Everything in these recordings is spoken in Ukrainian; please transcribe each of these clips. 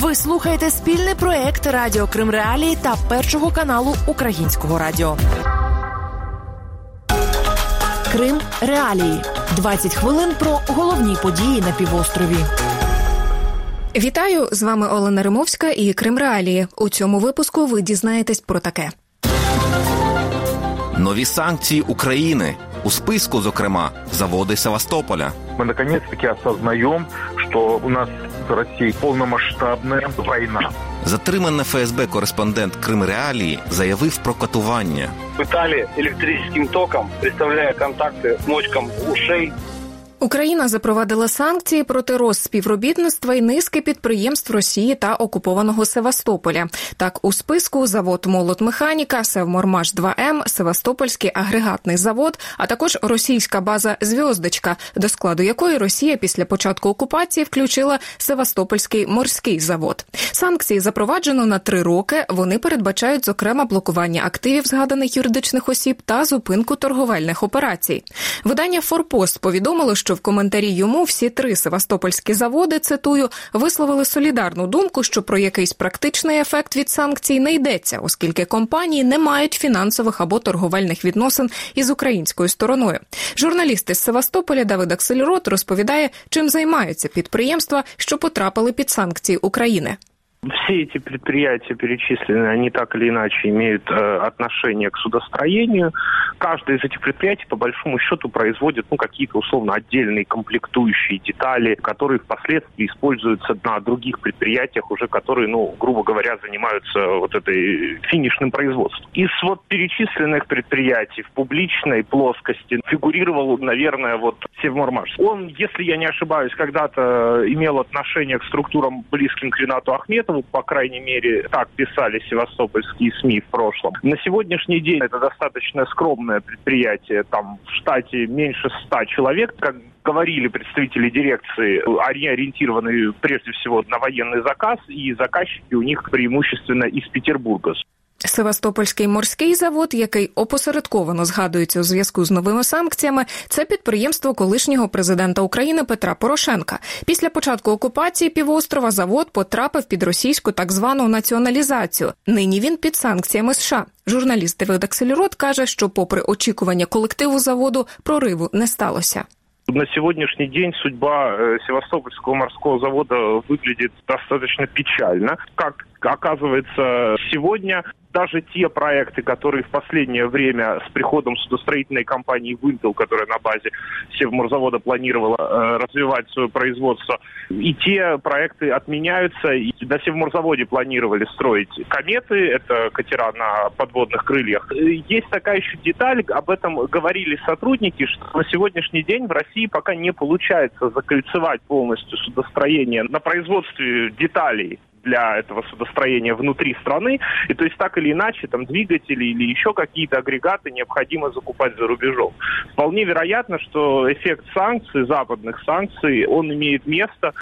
Ви слухаєте спільний проект Радіо Крим Реалії та першого каналу Українського радіо. Крим Реалії 20 хвилин про головні події на півострові. Вітаю з вами Олена Римовська і Крим Реалії. У цьому випуску ви дізнаєтесь про таке. Нові санкції України у списку, зокрема, заводи Севастополя. Мы наконец-таки осознаем, что у нас с Россией полномасштабная война. Затримана ФСБ кореспондент Крим Реалії заявив про катування. пытали электрическим током, представляя контакты мочкам ушей. Україна запровадила санкції проти розспівробітництва і низки підприємств Росії та окупованого Севастополя. Так, у списку завод Молот Механіка, Севмормаш 2М, Севастопольський агрегатний завод, а також російська база Зв'яздочка, до складу якої Росія після початку окупації включила Севастопольський морський завод. Санкції запроваджено на три роки. Вони передбачають зокрема блокування активів згаданих юридичних осіб та зупинку торговельних операцій. Видання Форпост повідомило, що в коментарі йому всі три севастопольські заводи цитую висловили солідарну думку, що про якийсь практичний ефект від санкцій не йдеться, оскільки компанії не мають фінансових або торговельних відносин із українською стороною. Журналіст із Севастополя Давид Аксельрот розповідає, чим займаються підприємства, що потрапили під санкції України. Все эти предприятия перечисленные, они так или иначе имеют э, отношение к судостроению. Каждое из этих предприятий, по большому счету, производит ну, какие-то условно отдельные комплектующие детали, которые впоследствии используются на других предприятиях, уже которые, ну, грубо говоря, занимаются вот этой финишным производством. Из вот перечисленных предприятий в публичной плоскости фигурировал, наверное, вот Севмормаш. Он, если я не ошибаюсь, когда-то имел отношение к структурам, близким к Ренату Ахметову, по крайней мере, так писали севастопольские СМИ в прошлом. На сегодняшний день это достаточно скромное предприятие, там в штате меньше ста человек, как говорили представители дирекции, они ориентированы прежде всего на военный заказ, и заказчики у них преимущественно из Петербурга. Севастопольський морський завод, який опосередковано згадується у зв'язку з новими санкціями, це підприємство колишнього президента України Петра Порошенка. Після початку окупації півострова завод потрапив під російську так звану націоналізацію. Нині він під санкціями США. Журналіст Давид Аксельрот каже, що, попри очікування колективу заводу, прориву не сталося. На сегодняшний день судьба э, Севастопольского морского завода выглядит достаточно печально. Как оказывается, сегодня даже те проекты, которые в последнее время с приходом судостроительной компании «Вымпел», которая на базе Севморзавода планировала э, развивать свое производство, и те проекты отменяются. И на Севморзаводе планировали строить кометы, это катера на подводных крыльях. Есть такая еще деталь, об этом говорили сотрудники, что на сегодняшний день в России пока не получается закольцевать полностью судостроение на производстве деталей для этого судостроения внутри страны. И то есть так или иначе там двигатели или еще какие-то агрегаты необходимо закупать за рубежом. Вполне вероятно, что эффект санкций, западных санкций, он имеет место.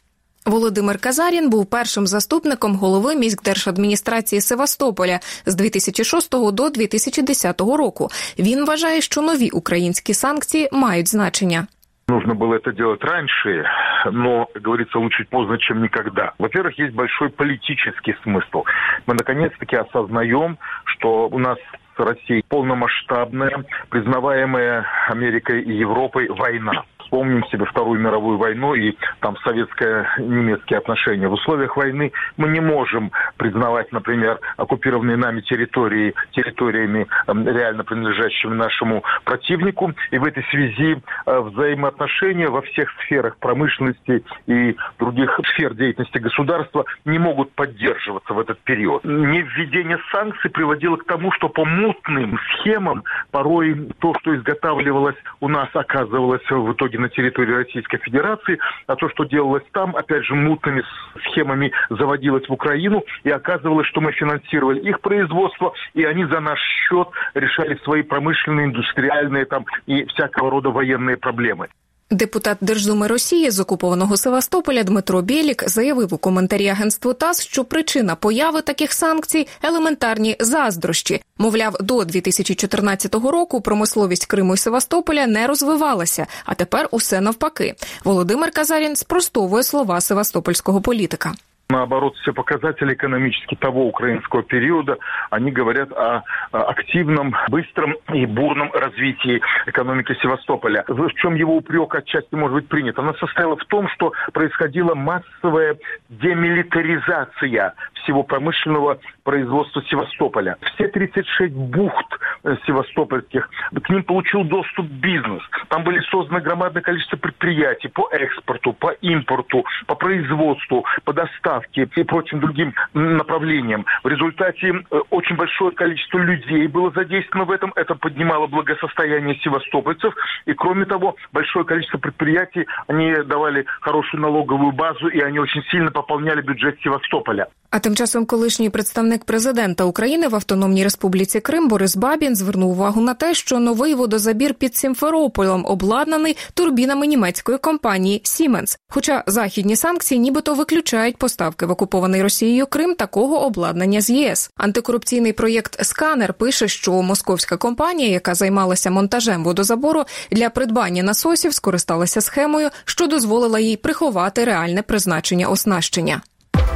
Володимир Казарін був першим заступником голови міськдержадміністрації Севастополя з 2006 до 2010 року. Він вважає, що нові українські санкції мають значення. Нужно было это делать раньше, но, говорится, лучше поздно, чем никогда. Во-первых, есть большой политический смысл. Мы наконец-таки осознаем, что у нас с Россией полномасштабная, признаваемая Америкой и Европой война. Вспомним себе Вторую мировую войну и там советско-немецкие отношения. В условиях войны мы не можем признавать, например, оккупированные нами территории территориями э, реально принадлежащими нашему противнику. И в этой связи э, взаимоотношения во всех сферах промышленности и других сфер деятельности государства не могут поддерживаться в этот период. Невведение санкций приводило к тому, что по мутным схемам порой то, что изготавливалось у нас, оказывалось в итоге на территории Российской Федерации, а то, что делалось там, опять же, мутными схемами заводилось в Украину, и оказывалось, что мы финансировали их производство, и они за наш счет решали свои промышленные, индустриальные там и всякого рода военные проблемы. Депутат Держдуми Росії з окупованого Севастополя Дмитро Бєлік заявив у коментарі агентству ТАСС, що причина появи таких санкцій елементарні заздрощі. Мовляв, до 2014 року промисловість Криму і Севастополя не розвивалася, а тепер усе навпаки. Володимир Казарін спростовує слова севастопольського політика. Наоборот, все показатели экономические того украинского периода, они говорят о активном, быстром и бурном развитии экономики Севастополя. В чем его упрек отчасти может быть принят? Она состояла в том, что происходила массовая демилитаризация всего промышленного производства Севастополя. Все 36 бухт э, севастопольских, к ним получил доступ бизнес. Там были созданы громадное количество предприятий по экспорту, по импорту, по производству, по доставке и прочим другим направлениям. В результате э, очень большое количество людей было задействовано в этом. Это поднимало благосостояние севастопольцев. И кроме того, большое количество предприятий, они давали хорошую налоговую базу, и они очень сильно пополняли бюджет Севастополя. А тим часом колишній представник президента України в Автономній Республіці Крим Борис Бабін звернув увагу на те, що новий водозабір під Сімферополем обладнаний турбінами німецької компанії Сіменс. Хоча західні санкції, нібито виключають поставки в окупований Росією Крим такого обладнання з ЄС. Антикорупційний проєкт Сканер пише, що московська компанія, яка займалася монтажем водозабору для придбання насосів, скористалася схемою, що дозволила їй приховати реальне призначення оснащення.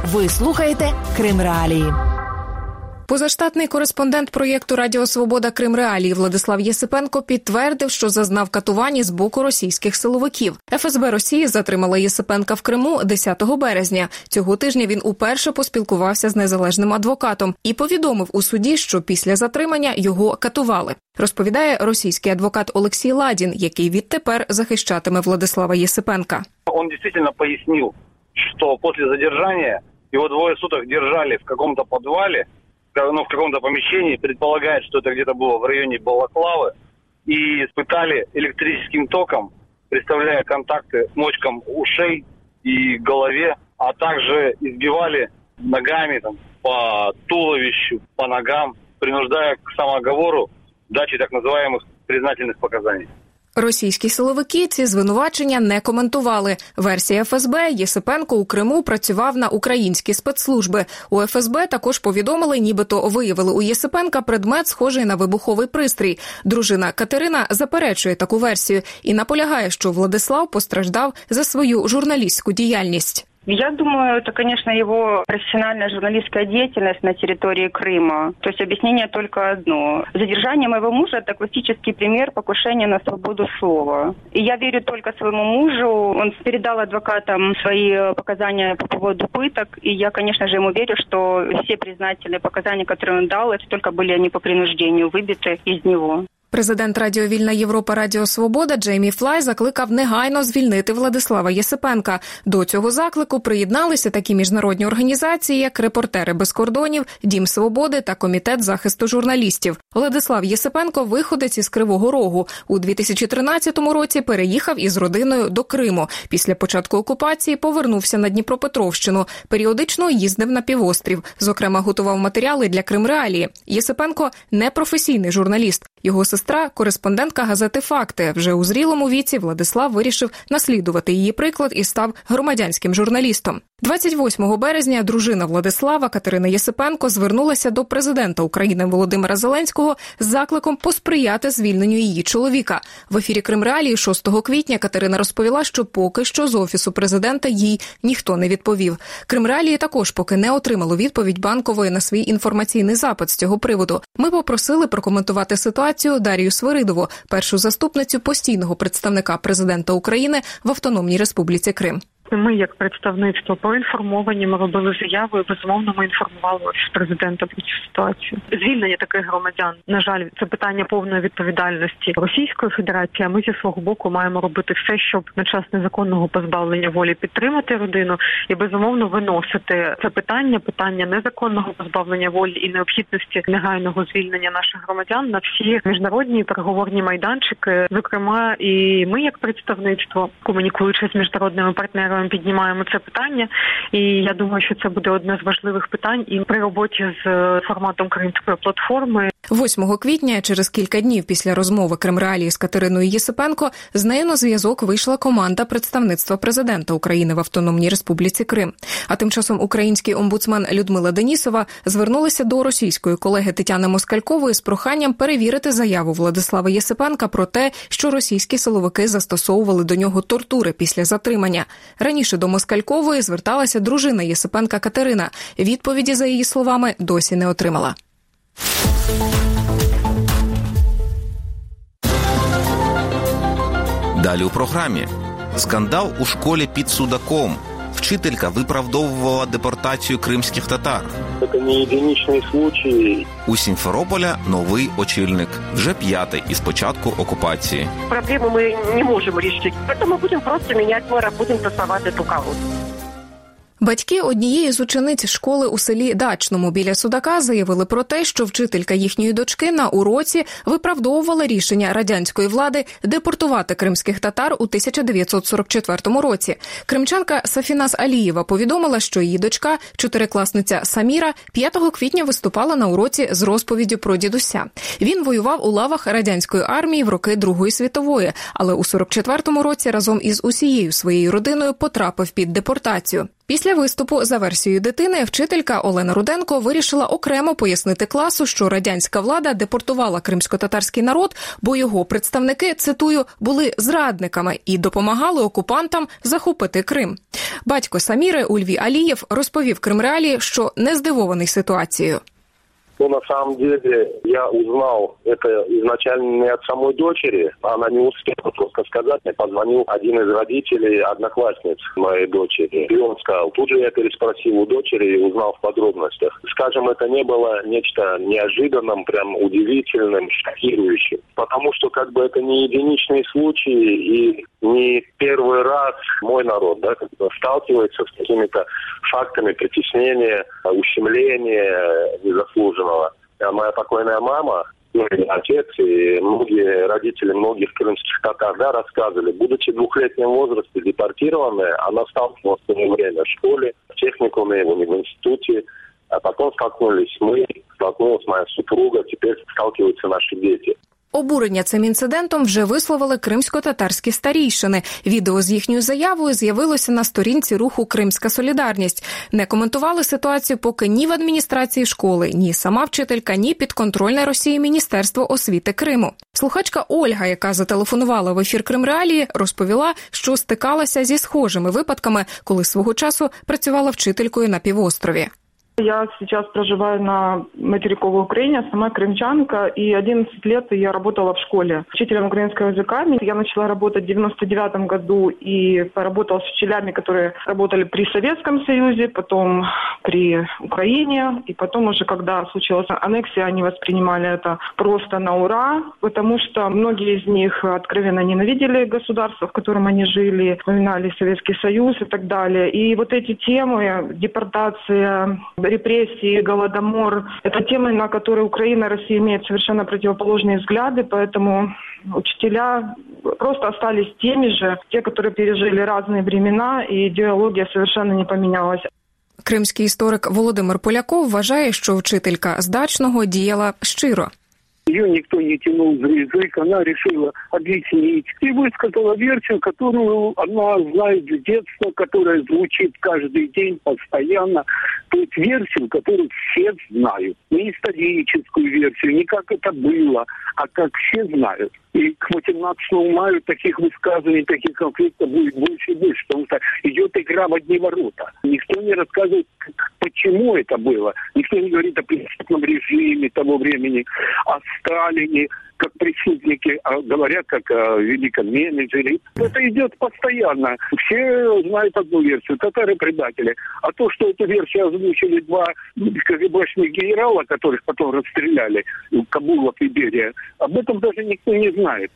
Ви слухаєте Крим Реалії. Позаштатний кореспондент проєкту Радіо Свобода Крим Реалії Владислав Єсипенко підтвердив, що зазнав катувань з боку російських силовиків. ФСБ Росії затримала Єсипенка в Криму 10 березня. Цього тижня він уперше поспілкувався з незалежним адвокатом і повідомив у суді, що після затримання його катували. Розповідає російський адвокат Олексій Ладін, який відтепер захищатиме Владислава Єсипенка. Он действительно пояснил, что после задержания его двое суток держали в каком-то подвале, ну, в каком-то помещении, предполагает, что это где-то было в районе Балаклавы, и испытали электрическим током, представляя контакты мочкам ушей и голове, а также избивали ногами там, по туловищу, по ногам, принуждая к самооговору дачи так называемых признательных показаний. Російські силовики ці звинувачення не коментували. Версія ФСБ Єсипенко у Криму працював на українські спецслужби. У ФСБ також повідомили, нібито виявили у Єсипенка предмет, схожий на вибуховий пристрій. Дружина Катерина заперечує таку версію і наполягає, що Владислав постраждав за свою журналістську діяльність. Я думаю, это, конечно, его профессиональная журналистская деятельность на территории Крыма. То есть объяснение только одно. Задержание моего мужа – это классический пример покушения на свободу слова. И я верю только своему мужу. Он передал адвокатам свои показания по поводу пыток. И я, конечно же, ему верю, что все признательные показания, которые он дал, это только были они по принуждению выбиты из него. Президент Радіо Вільна Європа Радіо Свобода Джеймі Флай закликав негайно звільнити Владислава Єсипенка. До цього заклику приєдналися такі міжнародні організації, як Репортери без кордонів, Дім Свободи та Комітет захисту журналістів. Владислав Єсипенко виходець із Кривого Рогу у 2013 році. Переїхав із родиною до Криму. Після початку окупації повернувся на Дніпропетровщину. Періодично їздив на півострів. Зокрема, готував матеріали для Кримреалії. Єсипенко непрофесійний журналіст. Його сестра, кореспондентка газети Факти, вже у зрілому віці Владислав вирішив наслідувати її приклад і став громадянським журналістом. 28 березня дружина Владислава Катерина Єсипенко звернулася до президента України Володимира Зеленського з закликом посприяти звільненню її чоловіка. В ефірі Кримреалії 6 квітня Катерина розповіла, що поки що з офісу президента їй ніхто не відповів. Кримреалії також поки не отримало відповідь банкової на свій інформаційний запит з цього приводу. Ми попросили прокоментувати ситуацію Дарію Свиридову, першу заступницю постійного представника президента України в Автономній Республіці Крим. Ми, як представництво, поінформовані, ми робили заяву і безумовно ми інформували офіс президента про цю ситуацію. Звільнення таких громадян, на жаль, це питання повної відповідальності Російської Федерації. а Ми зі свого боку маємо робити все, щоб на час незаконного позбавлення волі підтримати родину і безумовно виносити це питання, питання незаконного позбавлення волі і необхідності негайного звільнення наших громадян на всі міжнародні переговорні майданчики. Зокрема, і ми, як представництво, комунікуючи з міжнародними партнерами піднімаємо це питання, і я думаю, що це буде одне з важливих питань і при роботі з форматом Кримської платформи. 8 квітня, через кілька днів після розмови Кремреалії з Катериною Єсипенко, з нею на зв'язок вийшла команда представництва президента України в Автономній Республіці Крим. А тим часом український омбудсмен Людмила Денісова звернулася до російської колеги Тетяни Москалькової з проханням перевірити заяву Владислава Єсипенка про те, що російські силовики застосовували до нього тортури після затримання. Раніше до Москалькової зверталася дружина Єсипенка Катерина. Відповіді за її словами досі не отримала. Далі у програмі скандал у школі під Судаком. Вчителька виправдовувала депортацію кримських татар. Це не єдиничний случай. У Сімферополя новий очільник, вже п'ятий із початку окупації. Проблему ми не можемо рішити, тому будемо просто міняти мера, будемо тасувати ту каву. Батьки однієї з учениць школи у селі Дачному біля Судака заявили про те, що вчителька їхньої дочки на уроці виправдовувала рішення радянської влади депортувати кримських татар у 1944 році. Кримчанка Сафінас Алієва повідомила, що її дочка, чотирикласниця Саміра, 5 квітня виступала на уроці з розповіддю про дідуся. Він воював у лавах радянської армії в роки Другої світової, але у 44-му році разом із усією своєю родиною потрапив під депортацію. Після виступу за версією дитини вчителька Олена Руденко вирішила окремо пояснити класу, що радянська влада депортувала кримсько-татарський народ, бо його представники цитую були зрадниками і допомагали окупантам захопити Крим. Батько Саміри Ульві Алієв розповів Кримреалі, що не здивований ситуацією. Ну, на самом деле, я узнал это изначально не от самой дочери. Она не успела просто сказать. Мне позвонил один из родителей, одноклассниц моей дочери. И он сказал, тут же я переспросил у дочери и узнал в подробностях. Скажем, это не было нечто неожиданным, прям удивительным, шокирующим. Потому что как бы это не единичный случай и не первый раз мой народ да, сталкивается с какими-то фактами притеснения, ущемления незаслуженного. А моя покойная мама, ну, и отец и многие родители многих крымских татар да, рассказывали, будучи в двухлетнем возрасте депортированная, она сталкивалась в то время в школе, в техникуме, в институте, а потом столкнулись мы, столкнулась моя супруга, теперь сталкиваются наши дети. Обурення цим інцидентом вже висловили кримсько-татарські старійшини. Відео з їхньою заявою з'явилося на сторінці руху Кримська Солідарність. Не коментували ситуацію, поки ні в адміністрації школи, ні сама вчителька, ні підконтрольне Росії Міністерство освіти Криму. Слухачка Ольга, яка зателефонувала в ефір Кримреалії, розповіла, що стикалася зі схожими випадками, коли свого часу працювала вчителькою на півострові. Я сейчас проживаю на материковой Украине, сама крымчанка, и 11 лет я работала в школе учителем украинского языка. Я начала работать в 99 году и поработала с учителями, которые работали при Советском Союзе, потом при Украине, и потом уже, когда случилась аннексия, они воспринимали это просто на ура, потому что многие из них откровенно ненавидели государство, в котором они жили, вспоминали Советский Союз и так далее. И вот эти темы, депортация, репрессии, голодомор. Это темы, на которые Украина и Россия имеют совершенно противоположные взгляды, поэтому учителя просто остались теми же, те, которые пережили разные времена, и идеология совершенно не поменялась. Кримський історик Володимир Поляков вважає, що вчителька з дачного діяла щиро. Ее никто не тянул за язык, она решила объяснить и высказала версию, которую она знает с детства, которая звучит каждый день постоянно. То есть версию, которую все знают. Не историческую версию, не как это было, а как все знают. И к 18 мая таких высказываний, таких конфликтов будет больше и больше, потому что идет игра в одни ворота. Никто не рассказывает, почему это было. Никто не говорит о преступном режиме того времени, о Сталине, как преступники, а говорят как о великом менеджере. Это идет постоянно. Все знают одну версию, татары-предатели. А то, что эту версию озвучили два КГБшных генерала, которых потом расстреляли, Кабулов и Берия, об этом даже никто не знает.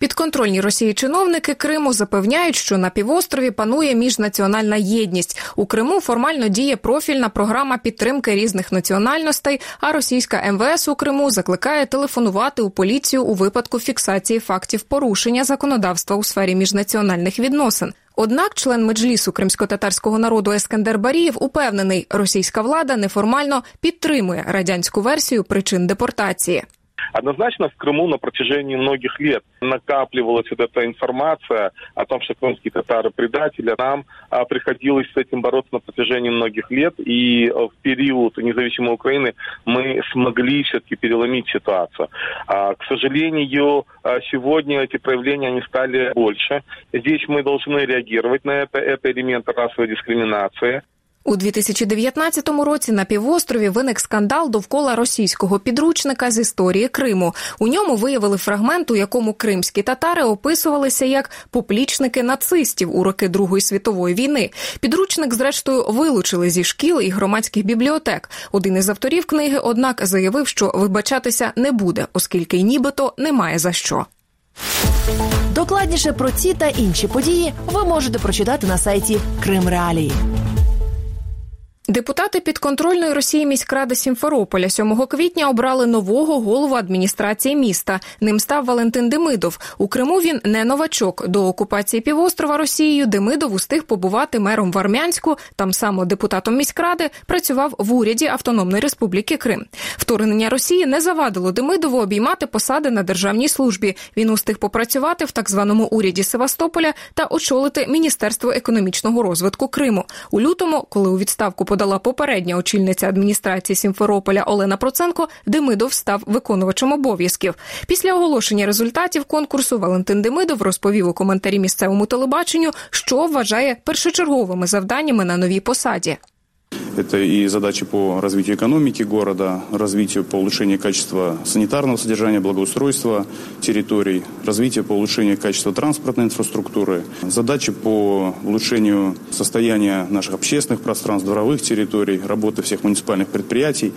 Підконтрольні Росії чиновники Криму запевняють, що на півострові панує міжнаціональна єдність. У Криму формально діє профільна програма підтримки різних національностей. А російська МВС у Криму закликає телефонувати у поліцію у випадку фіксації фактів порушення законодавства у сфері міжнаціональних відносин. Однак, член меджлісу кримсько-татарського народу Ескандер Барієв упевнений, російська влада неформально підтримує радянську версію причин депортації. Однозначно в Крыму на протяжении многих лет накапливалась вот эта информация о том, что крымские татары предатели. Нам а, приходилось с этим бороться на протяжении многих лет. И а, в период независимой Украины мы смогли все-таки переломить ситуацию. А, к сожалению, а, сегодня эти проявления они стали больше. Здесь мы должны реагировать на это. Это элемент расовой дискриминации. У 2019 році на півострові виник скандал довкола російського підручника з історії Криму. У ньому виявили фрагмент, у якому кримські татари описувалися як поплічники нацистів у роки Другої світової війни. Підручник, зрештою, вилучили зі шкіл і громадських бібліотек. Один із авторів книги, однак, заявив, що вибачатися не буде, оскільки нібито немає за що. Докладніше про ці та інші події ви можете прочитати на сайті Крим Реалії. Депутати підконтрольної Росії міськради Сімферополя 7 квітня обрали нового голову адміністрації міста. Ним став Валентин Демидов. У Криму він не новачок. До окупації півострова Росією Демидов устиг побувати мером в Армянську. Там само депутатом міськради працював в уряді Автономної Республіки Крим. Вторгнення Росії не завадило Демидову обіймати посади на державній службі. Він устиг попрацювати в так званому уряді Севастополя та очолити Міністерство економічного розвитку Криму. У лютому, коли у відставку подала попередня очільниця адміністрації Сімферополя Олена Проценко, Демидов став виконувачем обов'язків. Після оголошення результатів конкурсу Валентин Демидов розповів у коментарі місцевому телебаченню, що вважає першочерговими завданнями на новій посаді. Это и задачи по развитию экономики города, развитию по улучшению качества санитарного содержания, благоустройства территорий, развитию по улучшению качества транспортной инфраструктуры, задачи по улучшению состояния наших общественных пространств, дворовых территорий, работы всех муниципальных предприятий.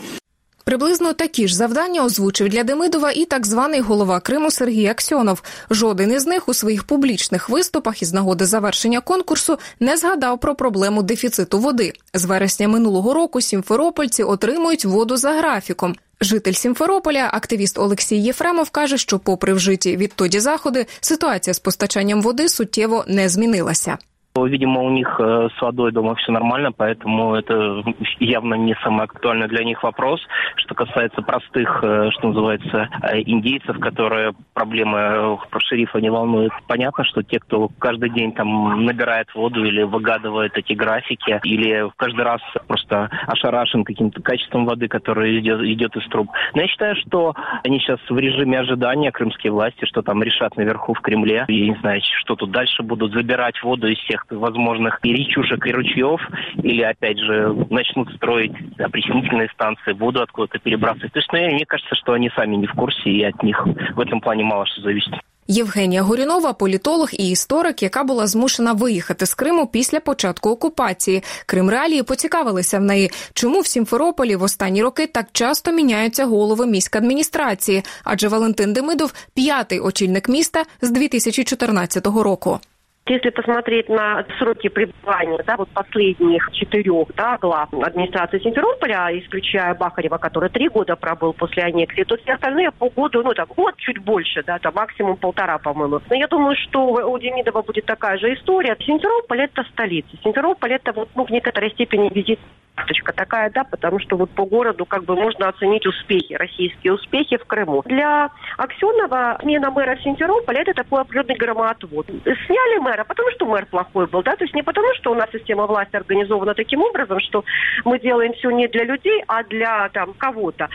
Приблизно такі ж завдання озвучив для Демидова і так званий голова Криму Сергій Аксьонов. Жоден із них у своїх публічних виступах із нагоди завершення конкурсу не згадав про проблему дефіциту води. З вересня минулого року сімферопольці отримують воду за графіком. Житель Сімферополя, активіст Олексій Єфремов, каже, що, попри вжиті відтоді заходи, ситуація з постачанням води суттєво не змінилася. Видимо, у них э, с водой дома все нормально, поэтому это явно не самый актуальный для них вопрос. Что касается простых, э, что называется, э, индейцев, которые проблемы про шерифа не волнуют. Понятно, что те, кто каждый день там набирает воду или выгадывает эти графики, или каждый раз просто ошарашен каким-то качеством воды, которая идет, идет из труб. Но я считаю, что они сейчас в режиме ожидания, крымские власти, что там решат наверху в Кремле. Я не знаю, что тут дальше будут забирать воду из всех возможных и речушек, и ручьев, или, опять же, начнут строить опреснительные станции, воду откуда-то перебрасывать. То есть, ну, мне кажется, что они сами не в курсе, и от них в этом плане мало что зависит. Євгенія Горюнова, політолог і історик, яка була змушена виїхати з Криму після початку окупації. Крим реалії поцікавилися в неї, чому в Сімферополі в останні роки так часто міняються голови міськадміністрації, адже Валентин Демидов п'ятий очільник міста з 2014 року. Если посмотреть на сроки пребывания, да, вот последних четырех, да, глав администрации Симферополя, исключая Бахарева, который три года пробыл после аннексии, то все остальные по году, ну, так, год чуть больше, да, там максимум полтора, по-моему. Но я думаю, что у Демидова будет такая же история. Симферополь это столица. Симферополь это вот, ну, в некоторой степени визит карточка такая, да, потому что вот по городу как бы можно оценить успехи, российские успехи в Крыму. Для Аксенова смена мэра в Симферополе это такой определенный громоотвод. Сняли мэра, потому что мэр плохой был, да, то есть не потому, что у нас система власти организована таким образом, что мы делаем все не для людей, а для там кого-то.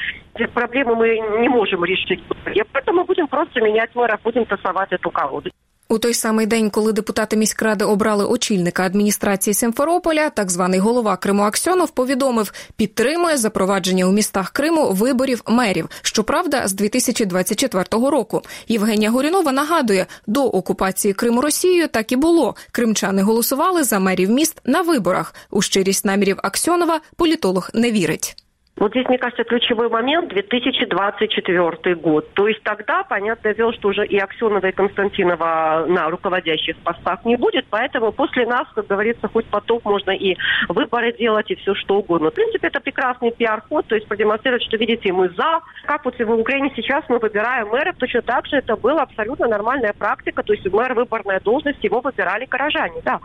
Проблемы мы не можем решить. И поэтому будем просто менять мэра, будем тасовать эту колоду. У той самий день, коли депутати міськради обрали очільника адміністрації Симферополя, так званий голова Криму Аксьонов повідомив, підтримує запровадження у містах Криму виборів мерів. Щоправда, з 2024 року. Євгенія Горюнова нагадує, до окупації Криму Росією так і було. Кримчани голосували за мерів міст на виборах. У щирість намірів Аксьонова політолог не вірить. Вот здесь, мне кажется, ключевой момент 2024 год. То есть тогда, понятное дело, что уже и Аксенова, и Константинова на руководящих постах не будет, поэтому после нас, как говорится, хоть потом можно и выборы делать, и все что угодно. В принципе, это прекрасный пиар-ход, то есть продемонстрировать, что, видите, мы за. Как вот в Украине сейчас мы выбираем мэра, точно так же это была абсолютно нормальная практика, то есть мэр выборная должность, его выбирали горожане, да.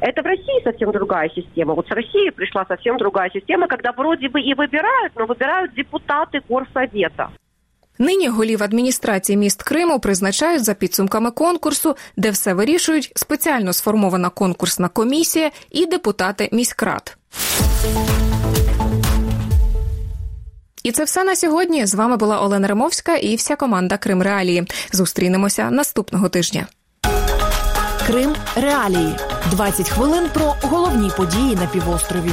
Это в России совсем другая система. Вот с России пришла совсем другая система, когда вроде бы и выбирают, но выбирают депутаты горсовета. Нині голів адміністрації міст Криму призначають за підсумками конкурсу, де все вирішують спеціально сформована конкурсна комісія і депутати міськрад. І це все на сьогодні. З вами була Олена Римовська і вся команда Крим Реалії. Зустрінемося наступного тижня. Крим Реалії 20 хвилин про головні події на півострові.